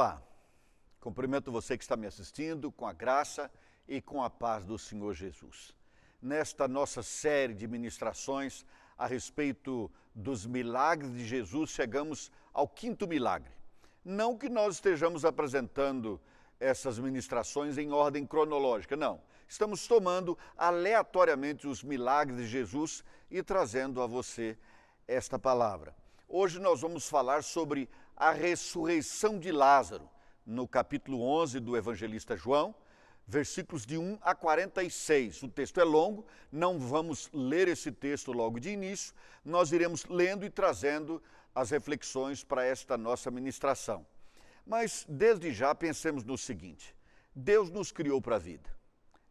Olá, cumprimento você que está me assistindo com a graça e com a paz do Senhor Jesus. Nesta nossa série de ministrações a respeito dos milagres de Jesus, chegamos ao quinto milagre. Não que nós estejamos apresentando essas ministrações em ordem cronológica, não. Estamos tomando aleatoriamente os milagres de Jesus e trazendo a você esta palavra. Hoje nós vamos falar sobre a ressurreição de Lázaro, no capítulo 11 do evangelista João, versículos de 1 a 46. O texto é longo, não vamos ler esse texto logo de início, nós iremos lendo e trazendo as reflexões para esta nossa ministração. Mas desde já pensemos no seguinte: Deus nos criou para a vida.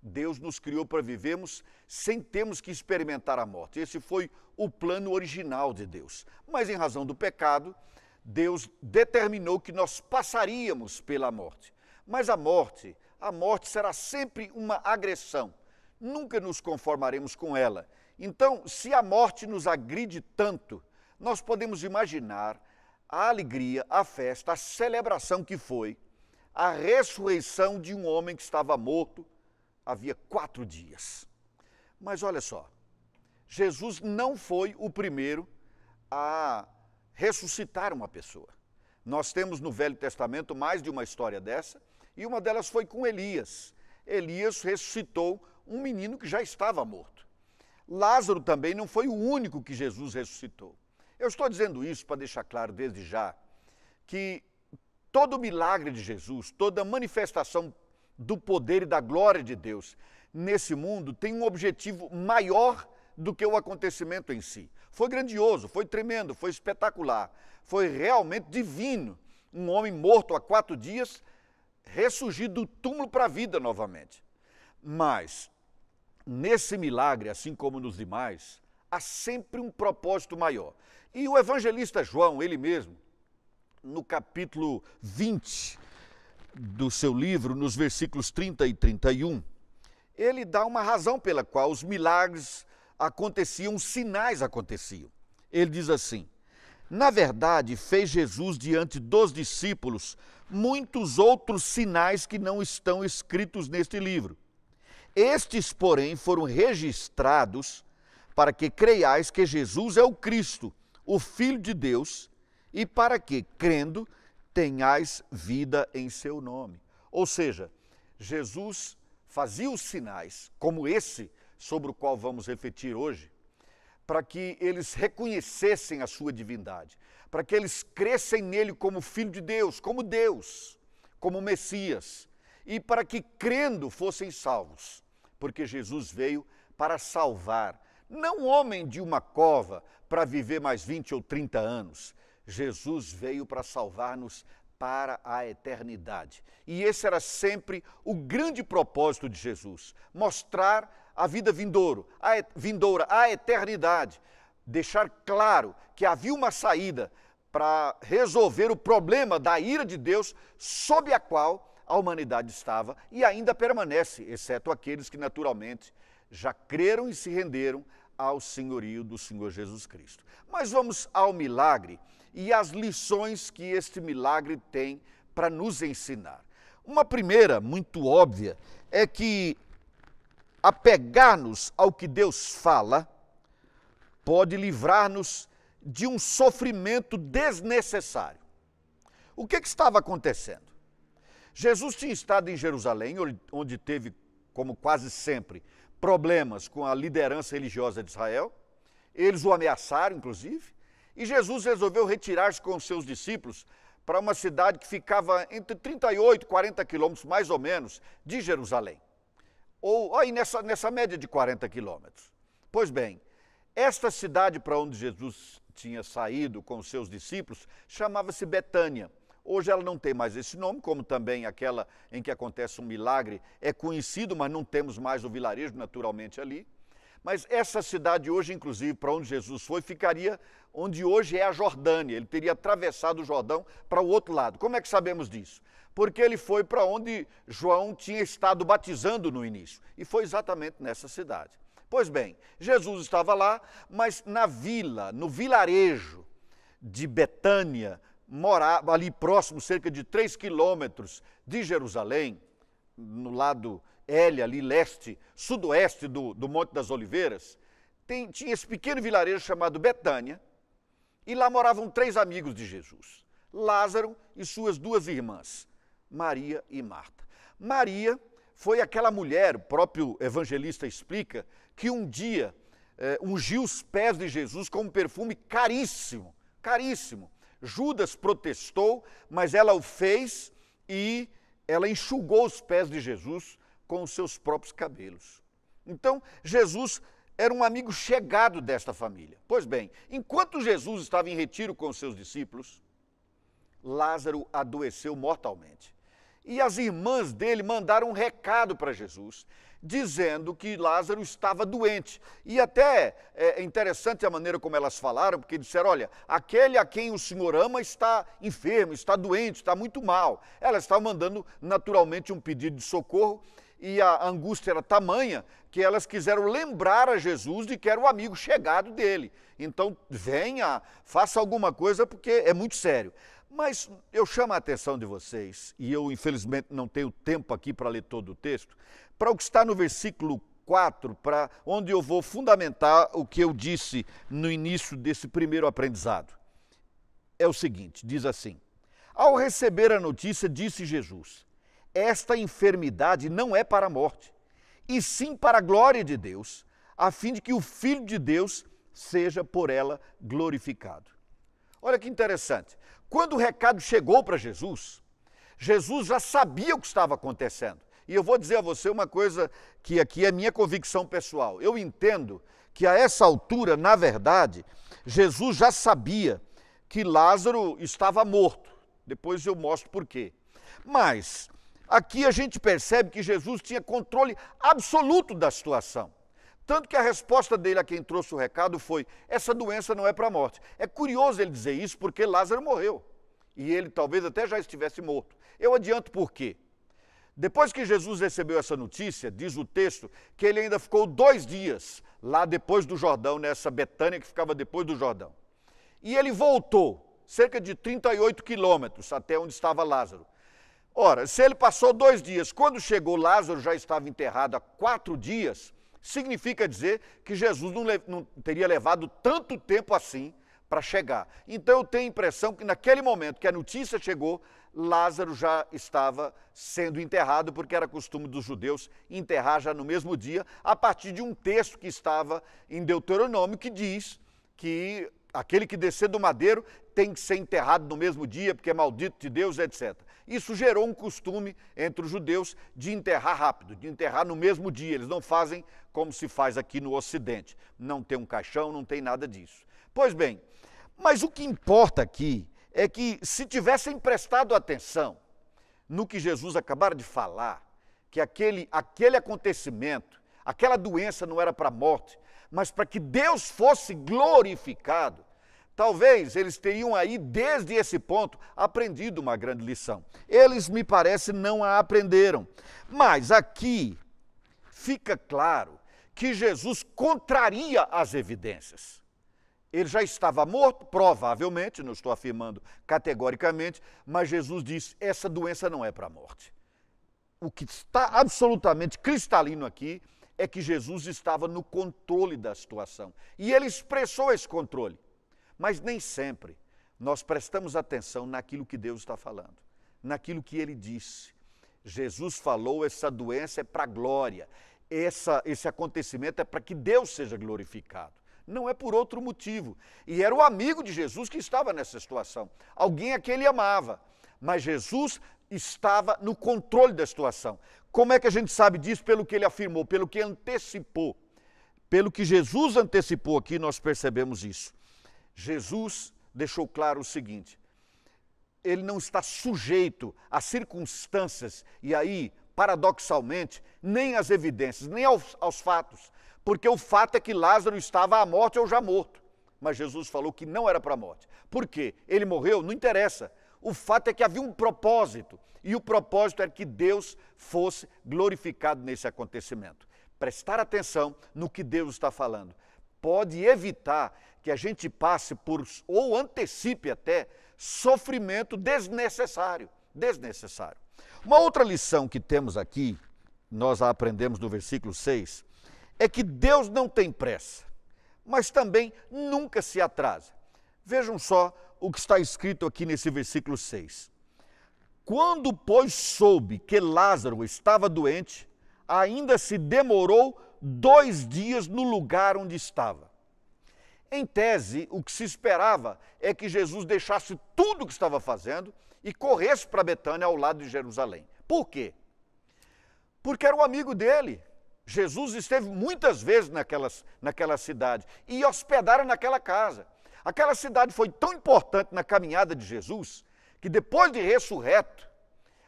Deus nos criou para vivermos sem termos que experimentar a morte. Esse foi o plano original de Deus. Mas em razão do pecado, Deus determinou que nós passaríamos pela morte. Mas a morte, a morte será sempre uma agressão. Nunca nos conformaremos com ela. Então, se a morte nos agride tanto, nós podemos imaginar a alegria, a festa, a celebração que foi a ressurreição de um homem que estava morto havia quatro dias. Mas olha só, Jesus não foi o primeiro a ressuscitar uma pessoa. Nós temos no Velho Testamento mais de uma história dessa, e uma delas foi com Elias. Elias ressuscitou um menino que já estava morto. Lázaro também não foi o único que Jesus ressuscitou. Eu estou dizendo isso para deixar claro desde já que todo milagre de Jesus, toda manifestação do poder e da glória de Deus nesse mundo tem um objetivo maior do que o acontecimento em si. Foi grandioso, foi tremendo, foi espetacular, foi realmente divino. Um homem morto há quatro dias ressurgir do túmulo para a vida novamente. Mas, nesse milagre, assim como nos demais, há sempre um propósito maior. E o evangelista João, ele mesmo, no capítulo 20 do seu livro, nos versículos 30 e 31, ele dá uma razão pela qual os milagres aconteciam, sinais aconteciam. Ele diz assim: Na verdade, fez Jesus diante dos discípulos muitos outros sinais que não estão escritos neste livro. Estes, porém, foram registrados para que creiais que Jesus é o Cristo, o Filho de Deus, e para que, crendo, tenhais vida em seu nome. Ou seja, Jesus fazia os sinais, como esse sobre o qual vamos refletir hoje, para que eles reconhecessem a sua divindade, para que eles crescem nele como Filho de Deus, como Deus, como Messias, e para que, crendo, fossem salvos, porque Jesus veio para salvar, não homem de uma cova para viver mais 20 ou 30 anos, Jesus veio para salvar-nos para a eternidade. E esse era sempre o grande propósito de Jesus: mostrar a vida vindouro, a vindoura, a eternidade, deixar claro que havia uma saída para resolver o problema da ira de Deus sob a qual a humanidade estava e ainda permanece, exceto aqueles que naturalmente já creram e se renderam ao senhorio do Senhor Jesus Cristo. Mas vamos ao milagre e as lições que este milagre tem para nos ensinar. Uma primeira, muito óbvia, é que apegar-nos ao que Deus fala pode livrar-nos de um sofrimento desnecessário. O que, que, estava acontecendo? Jesus tinha estado em Jerusalém, onde teve, como quase sempre, problemas com a liderança religiosa de Israel. Eles o ameaçaram, inclusive. E Jesus resolveu retirar-se com os seus discípulos para uma cidade que ficava entre 38 e 40 quilômetros, mais ou menos, de Jerusalém. Ou aí nessa, nessa média de 40 quilômetros. Pois bem, esta cidade para onde Jesus tinha saído com os seus discípulos chamava-se Betânia. Hoje ela não tem mais esse nome, como também aquela em que acontece um milagre é conhecido, mas não temos mais o vilarejo naturalmente ali. Mas essa cidade hoje, inclusive, para onde Jesus foi, ficaria onde hoje é a Jordânia. Ele teria atravessado o Jordão para o outro lado. Como é que sabemos disso? Porque ele foi para onde João tinha estado batizando no início. E foi exatamente nessa cidade. Pois bem, Jesus estava lá, mas na vila, no vilarejo de Betânia, morava ali próximo, cerca de 3 quilômetros de Jerusalém, no lado L, ali leste, sudoeste do, do Monte das Oliveiras, tem, tinha esse pequeno vilarejo chamado Betânia, e lá moravam três amigos de Jesus: Lázaro e suas duas irmãs, Maria e Marta. Maria foi aquela mulher, o próprio evangelista explica, que um dia eh, ungiu os pés de Jesus com um perfume caríssimo, caríssimo. Judas protestou, mas ela o fez e ela enxugou os pés de Jesus com os seus próprios cabelos. Então, Jesus era um amigo chegado desta família. Pois bem, enquanto Jesus estava em retiro com os seus discípulos, Lázaro adoeceu mortalmente. E as irmãs dele mandaram um recado para Jesus, dizendo que Lázaro estava doente. E até é interessante a maneira como elas falaram, porque disseram: olha, aquele a quem o Senhor ama está enfermo, está doente, está muito mal. Elas estavam mandando naturalmente um pedido de socorro e a angústia era tamanha que elas quiseram lembrar a Jesus de que era o amigo chegado dele. Então, venha, faça alguma coisa, porque é muito sério. Mas eu chamo a atenção de vocês, e eu infelizmente não tenho tempo aqui para ler todo o texto, para o que está no versículo 4, para onde eu vou fundamentar o que eu disse no início desse primeiro aprendizado. É o seguinte: diz assim: Ao receber a notícia, disse Jesus: Esta enfermidade não é para a morte, e sim para a glória de Deus, a fim de que o Filho de Deus seja por ela glorificado. Olha que interessante. Quando o recado chegou para Jesus, Jesus já sabia o que estava acontecendo. E eu vou dizer a você uma coisa que aqui é minha convicção pessoal. Eu entendo que a essa altura, na verdade, Jesus já sabia que Lázaro estava morto. Depois eu mostro por quê. Mas aqui a gente percebe que Jesus tinha controle absoluto da situação. Tanto que a resposta dele a quem trouxe o recado foi: essa doença não é para a morte. É curioso ele dizer isso porque Lázaro morreu. E ele talvez até já estivesse morto. Eu adianto por quê. Depois que Jesus recebeu essa notícia, diz o texto, que ele ainda ficou dois dias lá depois do Jordão, nessa Betânia que ficava depois do Jordão. E ele voltou, cerca de 38 quilômetros até onde estava Lázaro. Ora, se ele passou dois dias, quando chegou Lázaro já estava enterrado há quatro dias, significa dizer que Jesus não, não teria levado tanto tempo assim para chegar. Então eu tenho a impressão que naquele momento que a notícia chegou, Lázaro já estava sendo enterrado, porque era costume dos judeus enterrar já no mesmo dia, a partir de um texto que estava em Deuteronômio que diz que aquele que descer do madeiro tem que ser enterrado no mesmo dia, porque é maldito de Deus, etc. Isso gerou um costume entre os judeus de enterrar rápido, de enterrar no mesmo dia. Eles não fazem como se faz aqui no Ocidente. Não tem um caixão, não tem nada disso. Pois bem, mas o que importa aqui é que se tivessem prestado atenção no que Jesus acabara de falar, que aquele, aquele acontecimento, aquela doença não era para a morte, mas para que Deus fosse glorificado, Talvez eles teriam aí, desde esse ponto, aprendido uma grande lição. Eles, me parece, não a aprenderam. Mas aqui fica claro que Jesus contraria as evidências. Ele já estava morto, provavelmente, não estou afirmando categoricamente, mas Jesus disse: essa doença não é para a morte. O que está absolutamente cristalino aqui é que Jesus estava no controle da situação. E ele expressou esse controle. Mas nem sempre nós prestamos atenção naquilo que Deus está falando, naquilo que ele disse. Jesus falou: essa doença é para glória, essa, esse acontecimento é para que Deus seja glorificado. Não é por outro motivo. E era o amigo de Jesus que estava nessa situação, alguém a quem ele amava. Mas Jesus estava no controle da situação. Como é que a gente sabe disso? Pelo que ele afirmou, pelo que antecipou. Pelo que Jesus antecipou aqui, nós percebemos isso. Jesus deixou claro o seguinte: ele não está sujeito a circunstâncias, e aí, paradoxalmente, nem às evidências, nem aos, aos fatos, porque o fato é que Lázaro estava à morte ou já morto. Mas Jesus falou que não era para a morte. Por quê? Ele morreu? Não interessa. O fato é que havia um propósito, e o propósito era que Deus fosse glorificado nesse acontecimento. Prestar atenção no que Deus está falando pode evitar que a gente passe por, ou antecipe até, sofrimento desnecessário. Desnecessário. Uma outra lição que temos aqui, nós a aprendemos no versículo 6, é que Deus não tem pressa, mas também nunca se atrasa. Vejam só o que está escrito aqui nesse versículo 6. Quando, pois, soube que Lázaro estava doente, ainda se demorou dois dias no lugar onde estava. Em tese, o que se esperava é que Jesus deixasse tudo o que estava fazendo e corresse para Betânia ao lado de Jerusalém. Por quê? Porque era o amigo dele. Jesus esteve muitas vezes naquelas, naquela cidade e hospedaram naquela casa. Aquela cidade foi tão importante na caminhada de Jesus que depois de ressurreto,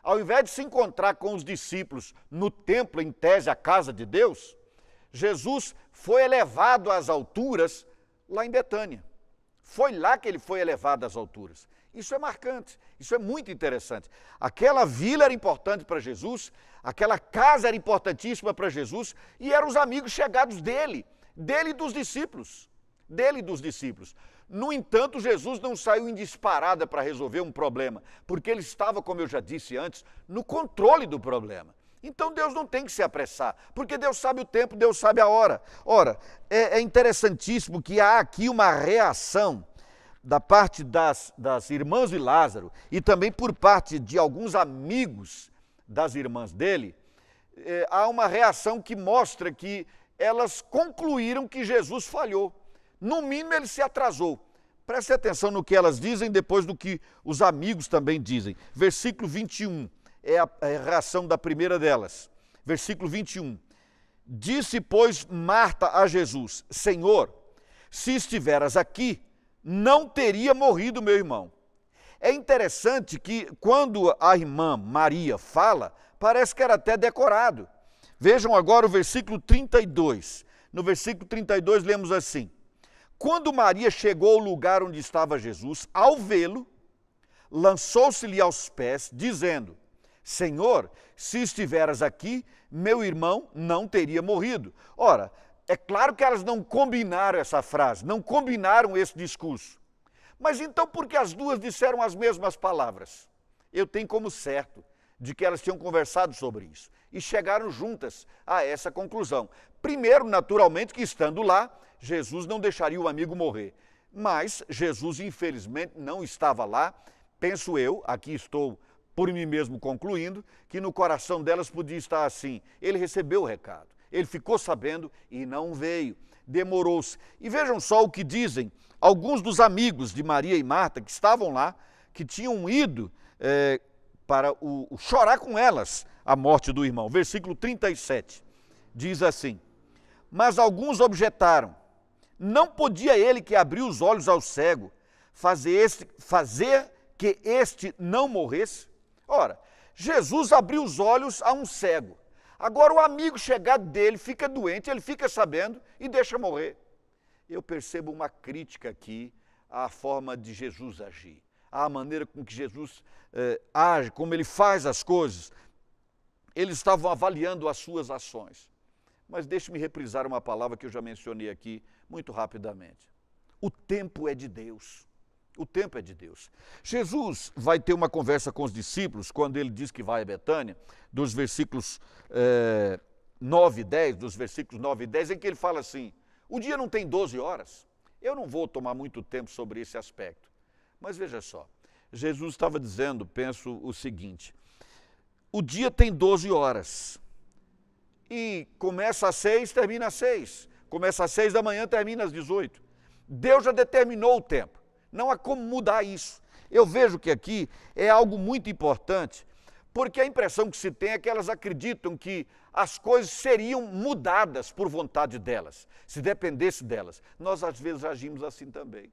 ao invés de se encontrar com os discípulos no templo, em tese, a casa de Deus, Jesus foi elevado às alturas lá em Betânia. Foi lá que ele foi elevado às alturas. Isso é marcante, isso é muito interessante. Aquela vila era importante para Jesus, aquela casa era importantíssima para Jesus e eram os amigos chegados dele, dele e dos discípulos. Dele e dos discípulos. No entanto, Jesus não saiu em disparada para resolver um problema, porque ele estava, como eu já disse antes, no controle do problema. Então Deus não tem que se apressar, porque Deus sabe o tempo, Deus sabe a hora. Ora, é, é interessantíssimo que há aqui uma reação da parte das, das irmãs de Lázaro e também por parte de alguns amigos das irmãs dele, é, há uma reação que mostra que elas concluíram que Jesus falhou. No mínimo, ele se atrasou. Preste atenção no que elas dizem depois do que os amigos também dizem. Versículo 21 é a, reação da primeira delas. Versículo 21. Disse, pois, Marta a Jesus: Senhor, se estiveras aqui, não teria morrido meu irmão. É interessante que quando a irmã Maria fala, parece que era até decorado. Vejam agora o versículo 32. No versículo 32 lemos assim: Quando Maria chegou ao lugar onde estava Jesus, ao vê-lo, lançou-se-lhe aos pés, dizendo: Senhor, se estiveras aqui, meu irmão não teria morrido. Ora, é claro que elas não combinaram essa frase, não combinaram esse discurso. Mas então por que as duas disseram as mesmas palavras? Eu tenho como certo de que elas tinham conversado sobre isso e chegaram juntas a essa conclusão. Primeiro, naturalmente, que estando lá, Jesus não deixaria o amigo morrer. Mas Jesus, infelizmente, não estava lá. Penso eu, aqui estou por mim mesmo concluindo, que no coração delas podia estar assim: ele recebeu o recado, ele ficou sabendo e não veio, demorou-se. E vejam só o que dizem alguns dos amigos de Maria e Marta que estavam lá, que tinham ido é, para o, o chorar com elas a morte do irmão. Versículo 37 diz assim: Mas alguns objetaram: não podia ele que abriu os olhos ao cego fazer, este, fazer que este não morresse? Ora, Jesus abriu os olhos a um cego. Agora o amigo chegado dele fica doente, ele fica sabendo e deixa morrer. Eu percebo uma crítica aqui à forma de Jesus agir, à maneira com que Jesus eh, age, como ele faz as coisas. Eles estavam avaliando as suas ações. Mas deixe-me reprisar uma palavra que eu já mencionei aqui muito rapidamente. O tempo é de Deus. O tempo é de Deus. Jesus vai ter uma conversa com os discípulos quando ele diz que vai a Betânia, dos versículos é, 9 e 10, dos versículos 9 e 10, em que ele fala assim: o dia não tem 12 horas. Eu não vou tomar muito tempo sobre esse aspecto. Mas veja só, Jesus estava dizendo, penso o seguinte: o dia tem 12 horas. E começa às 6, termina às 6. Começa às 6 da manhã, termina às 18. Deus já determinou o tempo. Não há como mudar isso. Eu vejo que aqui é algo muito importante, porque a impressão que se tem é que elas acreditam que as coisas seriam mudadas por vontade delas, se dependesse delas. Nós às vezes agimos assim também.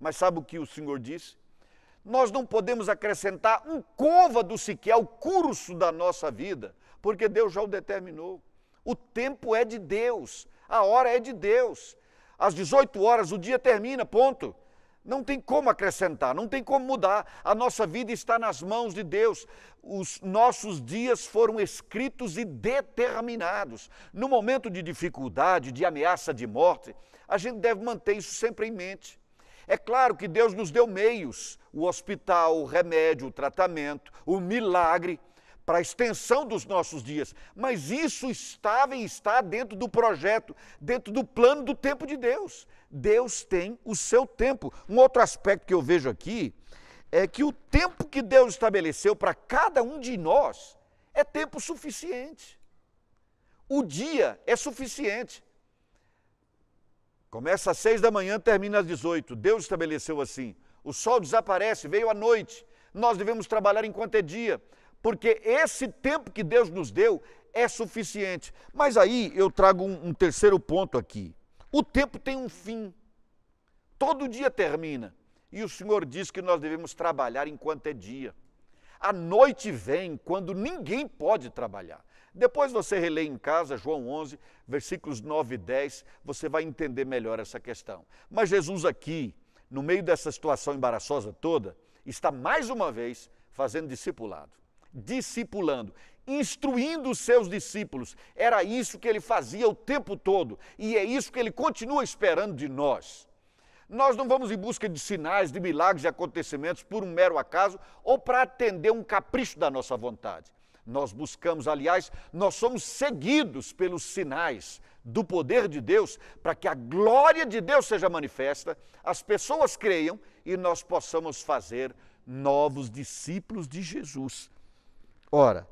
Mas sabe o que o Senhor disse? Nós não podemos acrescentar um côvado sequer ao curso da nossa vida, porque Deus já o determinou. O tempo é de Deus, a hora é de Deus. Às 18 horas o dia termina, ponto. Não tem como acrescentar, não tem como mudar. A nossa vida está nas mãos de Deus. Os nossos dias foram escritos e determinados. No momento de dificuldade, de ameaça de morte, a gente deve manter isso sempre em mente. É claro que Deus nos deu meios, o hospital, o remédio, o tratamento, o milagre, para a extensão dos nossos dias, mas isso estava e está dentro do projeto, dentro do plano do tempo de Deus. Deus tem o seu tempo. Um outro aspecto que eu vejo aqui é que o tempo que Deus estabeleceu para cada um de nós é tempo suficiente. O dia é suficiente. Começa às seis da manhã, termina às 18. Deus estabeleceu assim. O sol desaparece, veio a noite. Nós devemos trabalhar enquanto é dia porque esse tempo que Deus nos deu é suficiente. Mas aí eu trago um, um terceiro ponto aqui. O tempo tem um fim. Todo dia termina. E o Senhor diz que nós devemos trabalhar enquanto é dia. A noite vem quando ninguém pode trabalhar. Depois você relê em casa João 11, versículos 9 e 10, você vai entender melhor essa questão. Mas Jesus aqui, no meio dessa situação embaraçosa toda, está mais uma vez fazendo discipulado discipulando, instruindo os seus discípulos. Era isso que ele fazia o tempo todo e é isso que ele continua esperando de nós. Nós não vamos em busca de sinais, de milagres e acontecimentos por um mero acaso ou para atender um capricho da nossa vontade. Nós buscamos, aliás, nós somos seguidos pelos sinais do poder de Deus para que a glória de Deus seja manifesta, as pessoas creiam e nós possamos fazer novos discípulos de Jesus. Ora,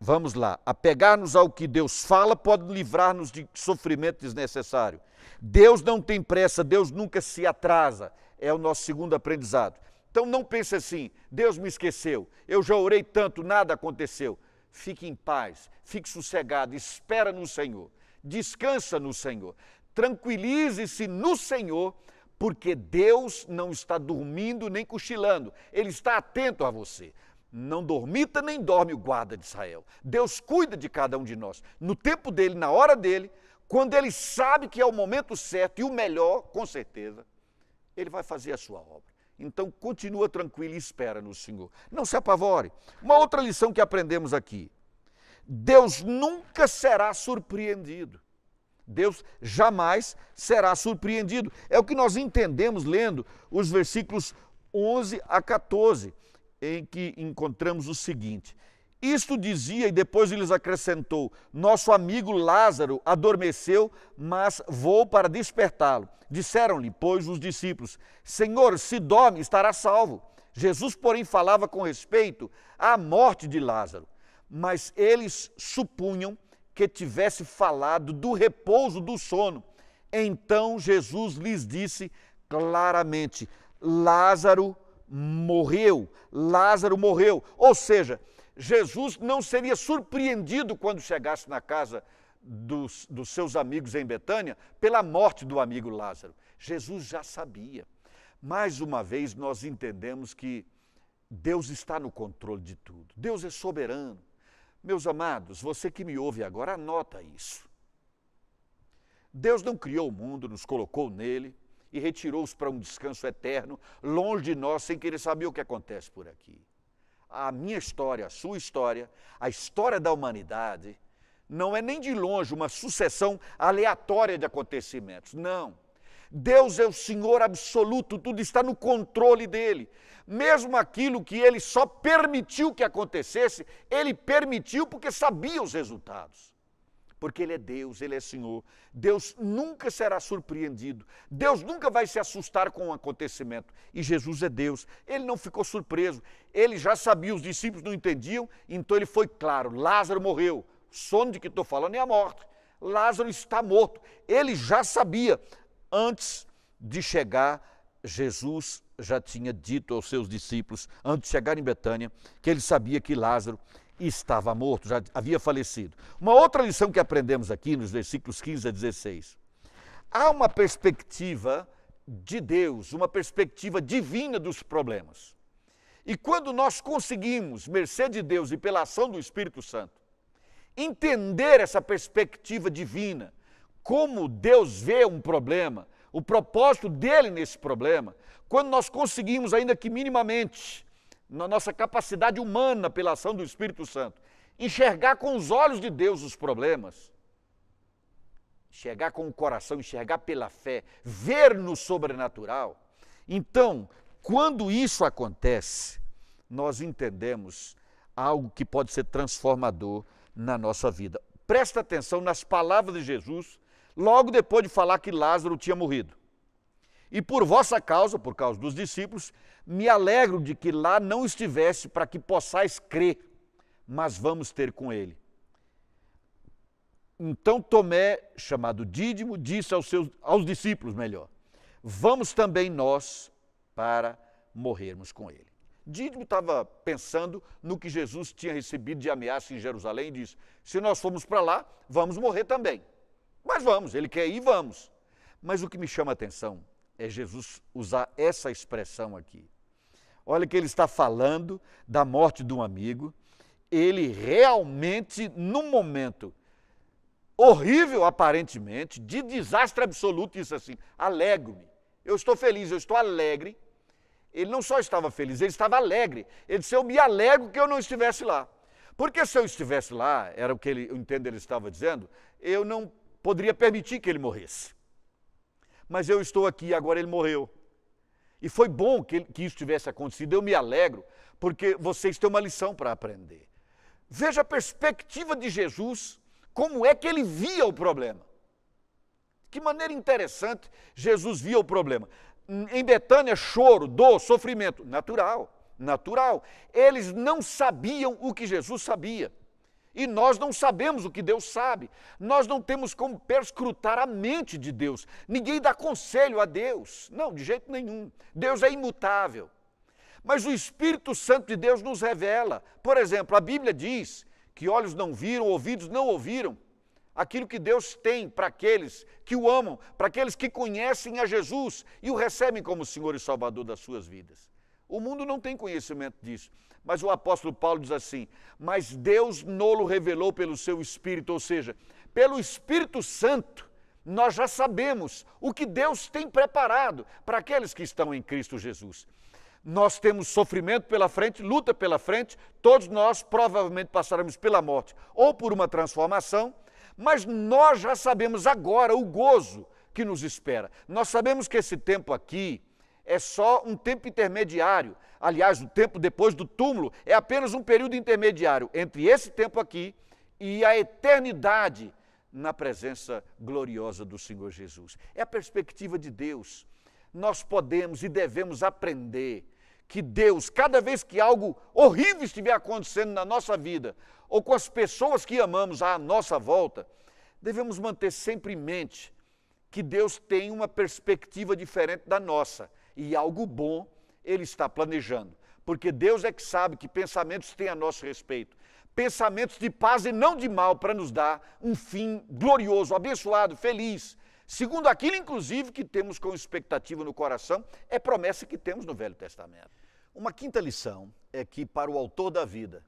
vamos lá, apegar-nos ao que Deus fala pode livrar-nos de sofrimento desnecessário. Deus não tem pressa, Deus nunca se atrasa, é o nosso segundo aprendizado. Então não pense assim, Deus me esqueceu, eu já orei tanto, nada aconteceu. Fique em paz, fique sossegado, espera no Senhor, descansa no Senhor, tranquilize-se no Senhor, porque Deus não está dormindo nem cochilando, Ele está atento a você não dormita nem dorme o guarda de Israel. Deus cuida de cada um de nós. No tempo dele, na hora dele, quando ele sabe que é o momento certo e o melhor, com certeza, ele vai fazer a sua obra. Então, continua tranquilo e espera no Senhor. Não se apavore. Uma outra lição que aprendemos aqui: Deus nunca será surpreendido. Deus jamais será surpreendido. É o que nós entendemos lendo os versículos 11 a 14 em que encontramos o seguinte: Isto dizia e depois lhes acrescentou: Nosso amigo Lázaro adormeceu, mas vou para despertá-lo. Disseram-lhe, pois, os discípulos: Senhor, se dorme, estará salvo. Jesus, porém, falava com respeito à morte de Lázaro, mas eles supunham que tivesse falado do repouso do sono. Então Jesus lhes disse claramente: Lázaro morreu, Lázaro morreu. Ou seja, Jesus não seria surpreendido quando chegasse na casa dos, dos, seus amigos em Betânia pela morte do amigo Lázaro. Jesus já sabia. Mais uma vez, nós entendemos que Deus está no controle de tudo. Deus é soberano. Meus amados, você que me ouve agora, anota isso. Deus não criou o mundo, nos colocou nele, e retirou-os para um descanso eterno, longe de nós, sem querer saber o que acontece por aqui. A minha história, a sua história, a história da humanidade, não é nem de longe uma sucessão aleatória de acontecimentos. Não. Deus é o Senhor absoluto, tudo está no controle dele. Mesmo aquilo que ele só permitiu que acontecesse, ele permitiu porque sabia os resultados porque Ele é Deus, Ele é Senhor. Deus nunca será surpreendido, Deus nunca vai se assustar com um acontecimento. E Jesus é Deus, Ele não ficou surpreso, Ele já sabia, os discípulos não entendiam, então Ele foi claro: Lázaro morreu. O sono de que estou falando é a morte. Lázaro está morto. Ele já sabia, antes de chegar, Jesus já tinha dito aos seus discípulos, antes de chegar em Betânia, que ele sabia que Lázaro estava morto, já havia falecido. Uma outra lição que aprendemos aqui nos versículos 15 a 16. Há uma perspectiva de Deus, uma perspectiva divina dos problemas. E quando nós conseguimos, mercê de Deus e pela ação do Espírito Santo, entender essa perspectiva divina, como Deus vê um problema, o propósito dele nesse problema, quando nós conseguimos, ainda que minimamente, na nossa capacidade humana pela ação do Espírito Santo, enxergar com os olhos de Deus os problemas, enxergar com o coração, enxergar pela fé, ver no sobrenatural, Então, quando isso acontece, nós entendemos algo que pode ser transformador na nossa vida. Presta atenção nas palavras de Jesus, logo depois de falar que Lázaro tinha morrido. E por vossa causa, por causa dos discípulos, me alegro de que lá não estivesse para que possais crer, mas vamos ter com ele. Então Tomé, chamado Dídimo, disse aos, seus, aos discípulos, melhor, vamos também nós para morrermos com ele. Dídimo estava pensando no que Jesus tinha recebido de ameaça em Jerusalém e disse: se nós formos para lá, vamos morrer também. Mas vamos, ele quer ir, vamos. Mas o que me chama a atenção é Jesus usar essa expressão aqui. Olha que ele está falando da morte de um amigo, ele realmente, num momento horrível aparentemente, de desastre absoluto, disse assim: alegro-me. Eu estou feliz, eu estou alegre. Ele não só estava feliz, ele estava alegre. Ele disse: Eu me alegro que eu não estivesse lá. Porque se eu estivesse lá, era o que ele, eu entendo ele estava dizendo, eu não poderia permitir que ele morresse. Mas eu estou aqui, agora ele morreu. E foi bom que, que isso tivesse acontecido, eu me alegro, porque vocês têm uma lição para aprender. Veja a perspectiva de Jesus como é que ele via o problema. Que maneira interessante Jesus via o problema. Em Betânia, choro, dor, sofrimento, natural, natural. Eles não sabiam o que Jesus sabia. E nós não sabemos o que Deus sabe. Nós não temos como perscrutar a mente de Deus. Ninguém dá conselho a Deus. Não, de jeito nenhum. Deus é imutável. Mas o Espírito Santo de Deus nos revela. Por exemplo, a Bíblia diz que olhos não viram, ouvidos não ouviram, aquilo que Deus tem para aqueles que o amam, para aqueles que conhecem a Jesus e o recebem como Senhor e Salvador das suas vidas. O mundo não tem conhecimento disso, mas o apóstolo Paulo diz assim: Mas Deus nolo revelou pelo seu Espírito, ou seja, pelo Espírito Santo, nós já sabemos o que Deus tem preparado para aqueles que estão em Cristo Jesus nós temos sofrimento pela frente, luta pela frente, todos nós provavelmente passaremos pela morte ou por uma transformação, mas nós já sabemos agora o gozo que nos espera. Nós sabemos que esse tempo aqui é só um tempo intermediário. Aliás, o tempo depois do túmulo é apenas um período intermediário entre esse tempo aqui e a eternidade na presença gloriosa do Senhor Jesus. É a perspectiva de Deus. Nós podemos e devemos aprender que Deus, cada vez que algo horrível estiver acontecendo na nossa vida, ou com as pessoas que amamos à nossa volta, devemos manter sempre em mente que Deus tem uma perspectiva diferente da nossa e algo bom Ele está planejando, porque Deus é que sabe que pensamentos tem a nosso respeito. Pensamentos de paz e não de mal, para nos dar um fim glorioso, abençoado, feliz, Segundo aquilo, inclusive, que temos com expectativa no coração, é promessa que temos no Velho Testamento. Uma quinta lição é que, para o autor da vida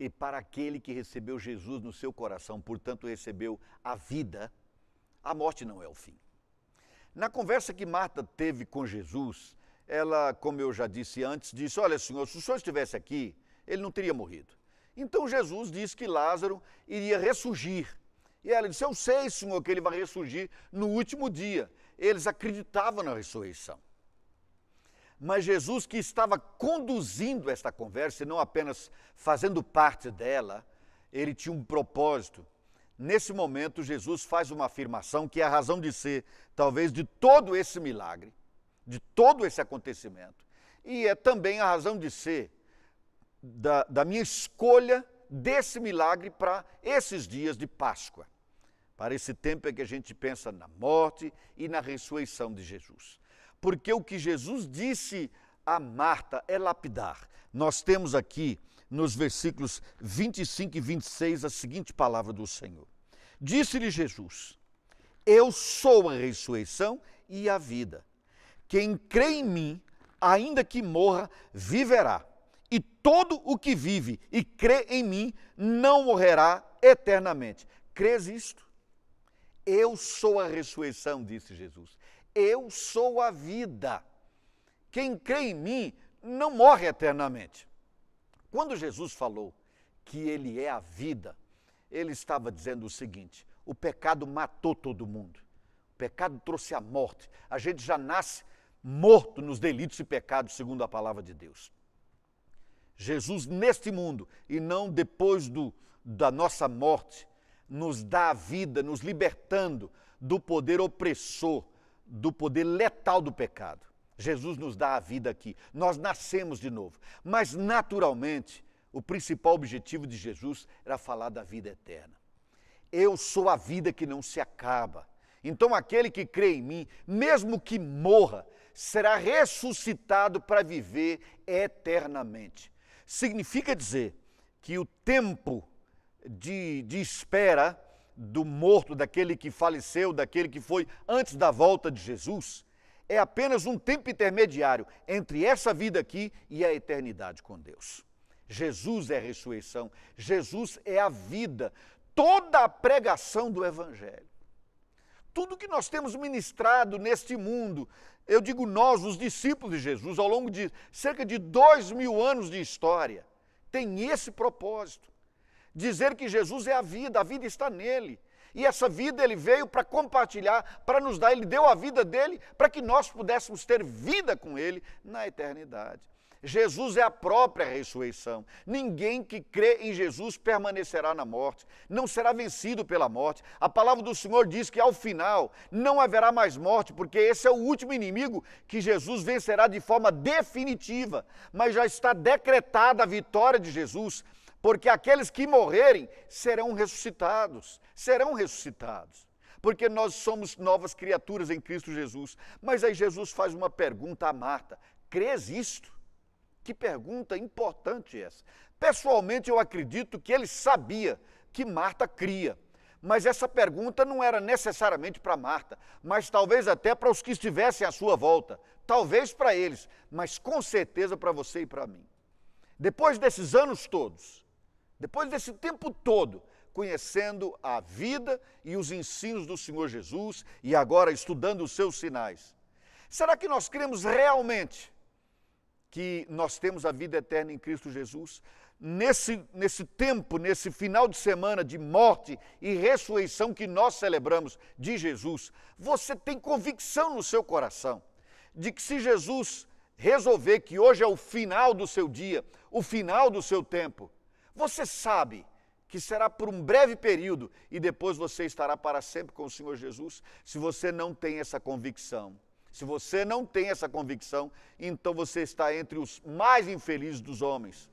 e para aquele que recebeu Jesus no seu coração, portanto, recebeu a vida, a morte não é o fim. Na conversa que Marta teve com Jesus, ela, como eu já disse antes, disse: Olha, senhor, se o senhor estivesse aqui, ele não teria morrido. Então Jesus disse que Lázaro iria ressurgir e ela disse: Eu sei, Senhor, que ele vai ressurgir no último dia. Eles acreditavam na ressurreição. Mas Jesus, que estava conduzindo esta conversa e não apenas fazendo parte dela, ele tinha um propósito. Nesse momento, Jesus faz uma afirmação que é a razão de ser, talvez, de todo esse milagre, de todo esse acontecimento. E é também a razão de ser da, da minha escolha desse milagre para esses dias de Páscoa. Para esse tempo é que a gente pensa na morte e na ressurreição de Jesus. Porque o que Jesus disse a Marta é lapidar. Nós temos aqui nos versículos 25 e 26 a seguinte palavra do Senhor: Disse-lhe Jesus: Eu sou a ressurreição e a vida. Quem crê em mim, ainda que morra, viverá. E todo o que vive e crê em mim não morrerá eternamente. Crês isto? Eu sou a ressurreição, disse Jesus. Eu sou a vida. Quem crê em mim não morre eternamente. Quando Jesus falou que Ele é a vida, Ele estava dizendo o seguinte: o pecado matou todo mundo. O pecado trouxe a morte. A gente já nasce morto nos delitos e pecados, segundo a palavra de Deus. Jesus, neste mundo, e não depois do, da nossa morte, nos dá a vida, nos libertando do poder opressor, do poder letal do pecado. Jesus nos dá a vida aqui. Nós nascemos de novo. Mas, naturalmente, o principal objetivo de Jesus era falar da vida eterna. Eu sou a vida que não se acaba. Então, aquele que crê em mim, mesmo que morra, será ressuscitado para viver eternamente. Significa dizer que o tempo de, de espera do morto, daquele que faleceu, daquele que foi antes da volta de Jesus, é apenas um tempo intermediário entre essa vida aqui e a eternidade com Deus. Jesus é a ressurreição, Jesus é a vida, toda a pregação do Evangelho. Tudo que nós temos ministrado neste mundo, eu digo nós, os discípulos de Jesus, ao longo de cerca de dois mil anos de história, tem esse propósito dizer que Jesus é a vida, a vida está nele. E essa vida ele veio para compartilhar, para nos dar, ele deu a vida dele para que nós pudéssemos ter vida com ele na eternidade. Jesus é a própria ressurreição. Ninguém que crê em Jesus permanecerá na morte, não será vencido pela morte. A palavra do Senhor diz que ao final não haverá mais morte, porque esse é o último inimigo que Jesus vencerá de forma definitiva. Mas já está decretada a vitória de Jesus porque aqueles que morrerem serão ressuscitados, serão ressuscitados. Porque nós somos novas criaturas em Cristo Jesus. Mas aí Jesus faz uma pergunta a Marta: crês isto? Que pergunta importante essa. Pessoalmente, eu acredito que ele sabia que Marta cria. Mas essa pergunta não era necessariamente para Marta, mas talvez até para os que estivessem à sua volta. Talvez para eles, mas com certeza para você e para mim. Depois desses anos todos, depois desse tempo todo, conhecendo a vida e os ensinos do Senhor Jesus e agora estudando os seus sinais, será que nós cremos realmente que nós temos a vida eterna em Cristo Jesus? Nesse, nesse tempo, nesse final de semana de morte e ressurreição que nós celebramos de Jesus, você tem convicção no seu coração de que se Jesus resolver que hoje é o final do seu dia, o final do seu tempo, você sabe que será por um breve período e depois você estará para sempre com o Senhor Jesus? Se você não tem essa convicção, se você não tem essa convicção, então você está entre os mais infelizes dos homens.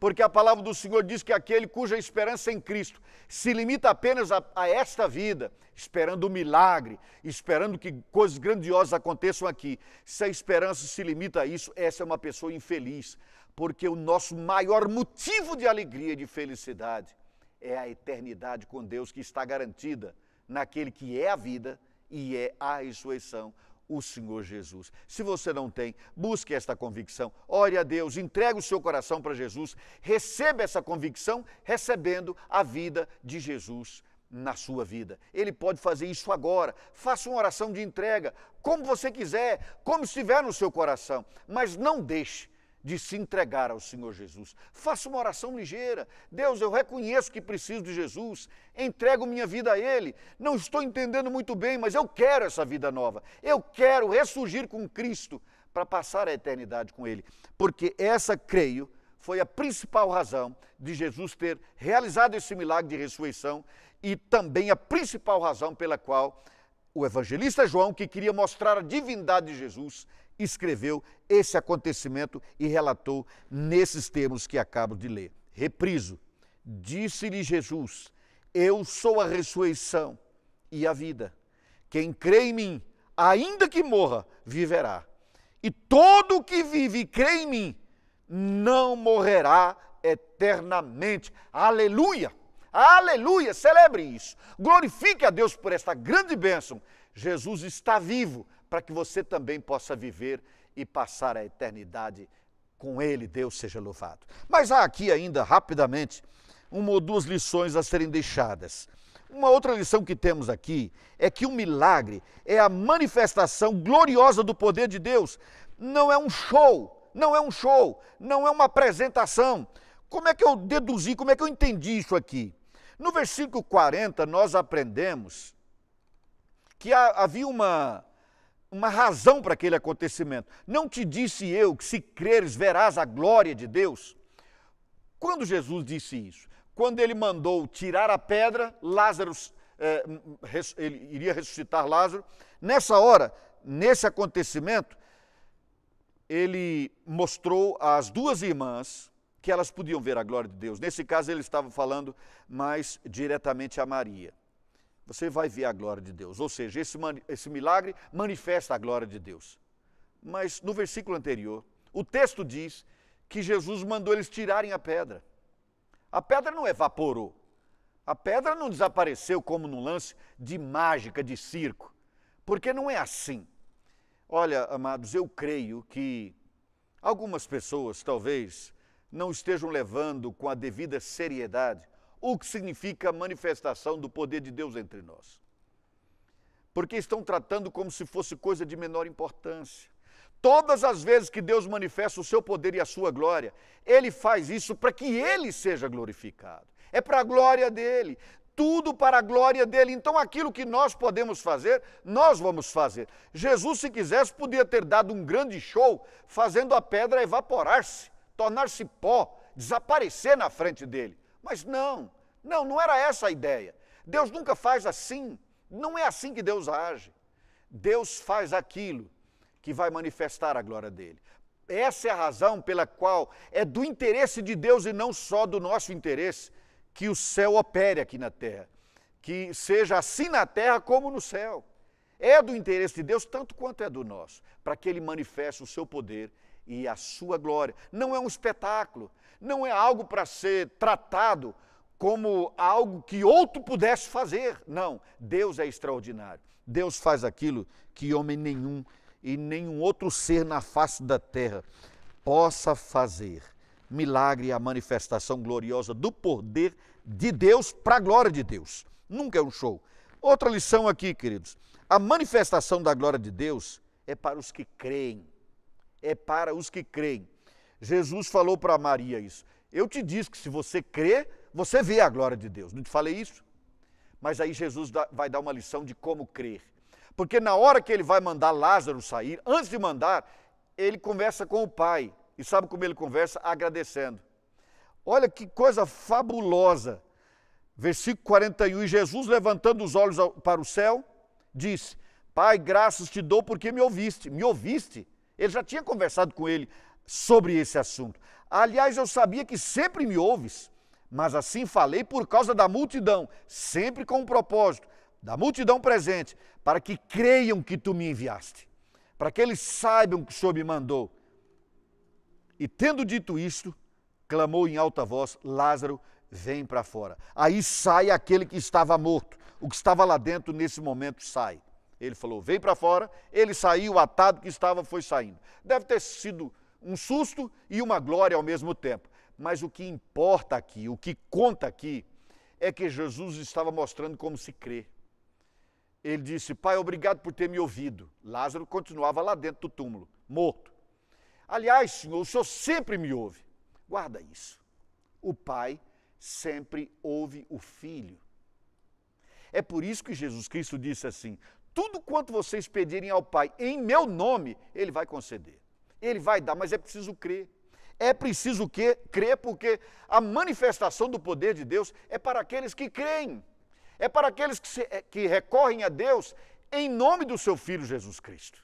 Porque a palavra do Senhor diz que aquele cuja esperança em Cristo se limita apenas a, a esta vida, esperando o um milagre, esperando que coisas grandiosas aconteçam aqui, se a esperança se limita a isso, essa é uma pessoa infeliz porque o nosso maior motivo de alegria e de felicidade é a eternidade com Deus que está garantida naquele que é a vida e é a ressurreição, o Senhor Jesus. Se você não tem, busque esta convicção, ore a Deus, entregue o seu coração para Jesus, receba essa convicção recebendo a vida de Jesus na sua vida. Ele pode fazer isso agora. Faça uma oração de entrega, como você quiser, como estiver no seu coração, mas não deixe de se entregar ao Senhor Jesus. Faça uma oração ligeira. Deus, eu reconheço que preciso de Jesus, entrego minha vida a Ele. Não estou entendendo muito bem, mas eu quero essa vida nova. Eu quero ressurgir com Cristo para passar a eternidade com Ele. Porque essa, creio, foi a principal razão de Jesus ter realizado esse milagre de ressurreição e também a principal razão pela qual o evangelista João, que queria mostrar a divindade de Jesus, escreveu esse acontecimento e relatou nesses termos que acabo de ler. Repriso: Disse-lhe Jesus: Eu sou a ressurreição e a vida. Quem crê em mim, ainda que morra, viverá. E todo o que vive e crê em mim, não morrerá eternamente. Aleluia! Aleluia! Celebre isso. Glorifique a Deus por esta grande bênção. Jesus está vivo para que você também possa viver e passar a eternidade com Ele. Deus seja louvado. Mas há aqui ainda, rapidamente, uma ou duas lições a serem deixadas. Uma outra lição que temos aqui é que o milagre é a manifestação gloriosa do poder de Deus. Não é um show, não é um show, não é uma apresentação. Como é que eu deduzi, como é que eu entendi isso aqui? No versículo 40, nós aprendemos que havia uma, uma razão para aquele acontecimento. Não te disse eu que se creres verás a glória de Deus? Quando Jesus disse isso? Quando ele mandou tirar a pedra, Lázaro, é, ele iria ressuscitar Lázaro. Nessa hora, nesse acontecimento, ele mostrou às duas irmãs que elas podiam ver a glória de Deus. Nesse caso, ele estava falando mais diretamente a Maria. Você vai ver a glória de Deus. Ou seja, esse, esse milagre manifesta a glória de Deus. Mas no versículo anterior, o texto diz que Jesus mandou eles tirarem a pedra. A pedra não evaporou. A pedra não desapareceu como num lance de mágica, de circo. Porque não é assim. Olha, amados, eu creio que algumas pessoas talvez não estejam levando com a devida seriedade o que significa a manifestação do poder de Deus entre nós. Porque estão tratando como se fosse coisa de menor importância. Todas as vezes que Deus manifesta o seu poder e a sua glória, Ele faz isso para que Ele seja glorificado. É para a glória dele tudo para a glória dele. Então, aquilo que nós podemos fazer, nós vamos fazer. Jesus, se quisesse, podia ter dado um grande show fazendo a pedra evaporar-se tornar-se pó, desaparecer na frente dele. Mas não, não, não era essa a ideia. Deus nunca faz assim. Não é assim que Deus age. Deus faz aquilo que vai manifestar a glória dele. Essa é a razão pela qual é do interesse de Deus e não só do nosso interesse que o céu opere aqui na terra. Que seja assim na terra como no céu. É do interesse de Deus tanto quanto é do nosso, para que ele manifeste o seu poder e a sua glória. Não é um espetáculo, não é algo para ser tratado como algo que outro pudesse fazer. Não, Deus é extraordinário. Deus faz aquilo que homem nenhum e nenhum outro ser na face da terra possa fazer. Milagre é a manifestação gloriosa do poder de Deus para a glória de Deus. Nunca é um show. Outra lição aqui, queridos. A manifestação da glória de Deus é para os que creem é para os que creem. Jesus falou para Maria isso. Eu te disse que se você crê, você vê a glória de Deus. Não te falei isso? Mas aí Jesus vai dar uma lição de como crer. Porque na hora que ele vai mandar Lázaro sair, antes de mandar, ele conversa com o pai. E sabe como ele conversa? Agradecendo. Olha que coisa fabulosa. Versículo 41. E Jesus, levantando os olhos para o céu, disse: Pai, graças te dou porque me ouviste. Me ouviste? Ele já tinha conversado com ele sobre esse assunto. Aliás, eu sabia que sempre me ouves, mas assim falei por causa da multidão, sempre com um propósito, da multidão presente, para que creiam que tu me enviaste, para que eles saibam que o Senhor me mandou. E tendo dito isto, clamou em alta voz: Lázaro, vem para fora. Aí sai aquele que estava morto. O que estava lá dentro nesse momento sai. Ele falou: vem para fora. Ele saiu, o atado que estava foi saindo. Deve ter sido um susto e uma glória ao mesmo tempo. Mas o que importa aqui, o que conta aqui, é que Jesus estava mostrando como se crê. Ele disse: Pai, obrigado por ter me ouvido. Lázaro continuava lá dentro do túmulo, morto. Aliás, Senhor, o Senhor sempre me ouve. Guarda isso. O Pai sempre ouve o Filho. É por isso que Jesus Cristo disse assim: tudo quanto vocês pedirem ao Pai em meu nome, Ele vai conceder. Ele vai dar, mas é preciso crer. É preciso que, crer, porque a manifestação do poder de Deus é para aqueles que creem. É para aqueles que, se, é, que recorrem a Deus em nome do seu Filho Jesus Cristo.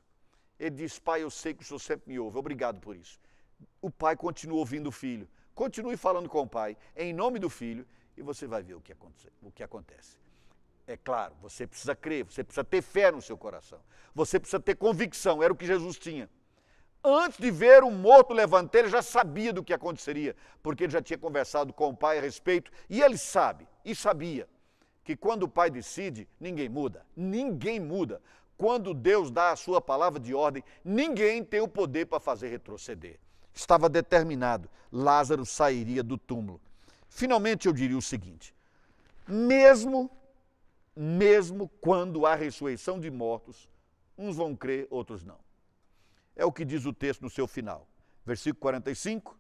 Ele diz: Pai, eu sei que o Senhor sempre me ouve, obrigado por isso. O pai continua ouvindo o filho. Continue falando com o pai, em nome do filho, e você vai ver o que, o que acontece. É claro, você precisa crer, você precisa ter fé no seu coração. Você precisa ter convicção, era o que Jesus tinha. Antes de ver o morto levantar, ele já sabia do que aconteceria, porque ele já tinha conversado com o pai a respeito, e ele sabe, e sabia, que quando o pai decide, ninguém muda. Ninguém muda. Quando Deus dá a sua palavra de ordem, ninguém tem o poder para fazer retroceder. Estava determinado, Lázaro sairia do túmulo. Finalmente eu diria o seguinte: mesmo mesmo quando há ressurreição de mortos, uns vão crer, outros não. É o que diz o texto no seu final. Versículo 45.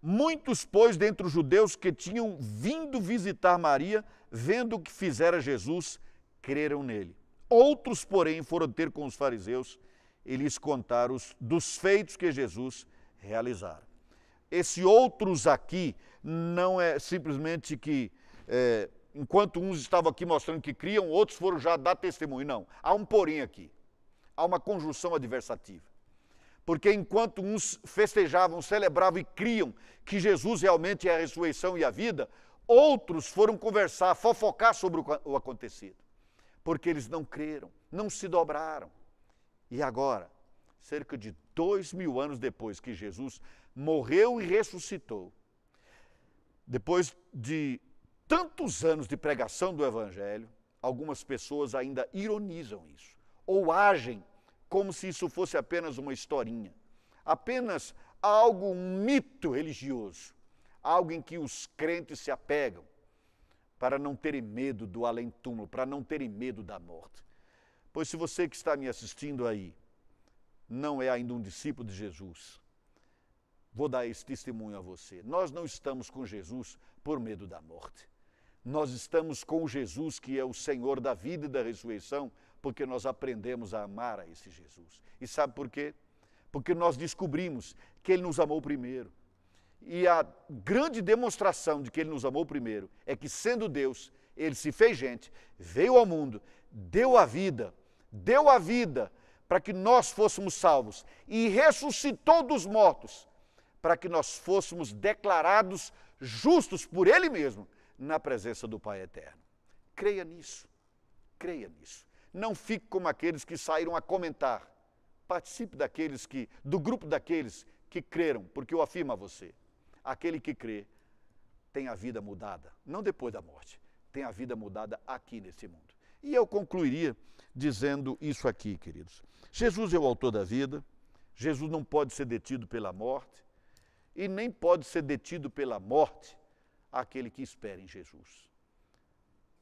Muitos, pois, dentre os judeus que tinham vindo visitar Maria, vendo o que fizera Jesus, creram nele. Outros, porém, foram ter com os fariseus e lhes contar os, dos feitos que Jesus realizara. Esse outros aqui não é simplesmente que, é, enquanto uns estavam aqui mostrando que criam, outros foram já dar testemunho. Não, há um porém aqui. Há uma conjunção adversativa. Porque enquanto uns festejavam, celebravam e criam que Jesus realmente é a ressurreição e a vida, outros foram conversar, fofocar sobre o acontecido. Porque eles não creram, não se dobraram. E agora, cerca de dois mil anos depois que Jesus morreu e ressuscitou, depois de tantos anos de pregação do Evangelho, algumas pessoas ainda ironizam isso, ou agem como se isso fosse apenas uma historinha, apenas algo, um mito religioso, algo em que os crentes se apegam para não terem medo do além-túmulo, para não terem medo da morte. Pois se você que está me assistindo aí não é ainda um discípulo de Jesus, vou dar esse testemunho a você. Nós não estamos com Jesus por medo da morte. Nós estamos com Jesus, que é o Senhor da vida e da ressurreição, porque nós aprendemos a amar a esse Jesus. E sabe por quê? Porque nós descobrimos que Ele nos amou primeiro. E a grande demonstração de que Ele nos amou primeiro é que, sendo Deus, Ele se fez gente, veio ao mundo, deu a vida deu a vida para que nós fôssemos salvos e ressuscitou dos mortos para que nós fôssemos declarados justos por Ele mesmo na presença do Pai Eterno. Creia nisso, creia nisso. Não fique como aqueles que saíram a comentar. Participe daqueles que, do grupo daqueles que creram, porque eu afirmo a você: aquele que crê tem a vida mudada, não depois da morte, tem a vida mudada aqui nesse mundo. E eu concluiria dizendo isso aqui, queridos. Jesus é o autor da vida, Jesus não pode ser detido pela morte e nem pode ser detido pela morte aquele que espera em Jesus.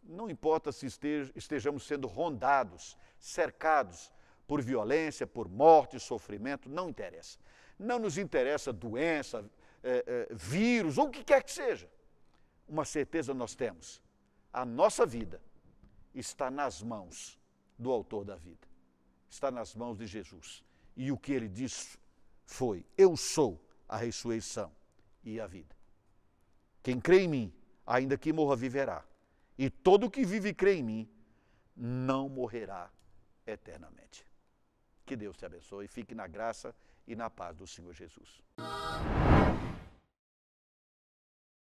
Não importa se estejamos sendo rondados, cercados por violência, por morte, sofrimento, não interessa. Não nos interessa doença, é, é, vírus ou o que quer que seja. Uma certeza nós temos: a nossa vida está nas mãos do Autor da vida, está nas mãos de Jesus. E o que ele disse foi: Eu sou a ressurreição e a vida. Quem crê em mim, ainda que morra, viverá. E todo que vive e crê em mim, não morrerá eternamente. Que Deus te abençoe e fique na graça e na paz do Senhor Jesus.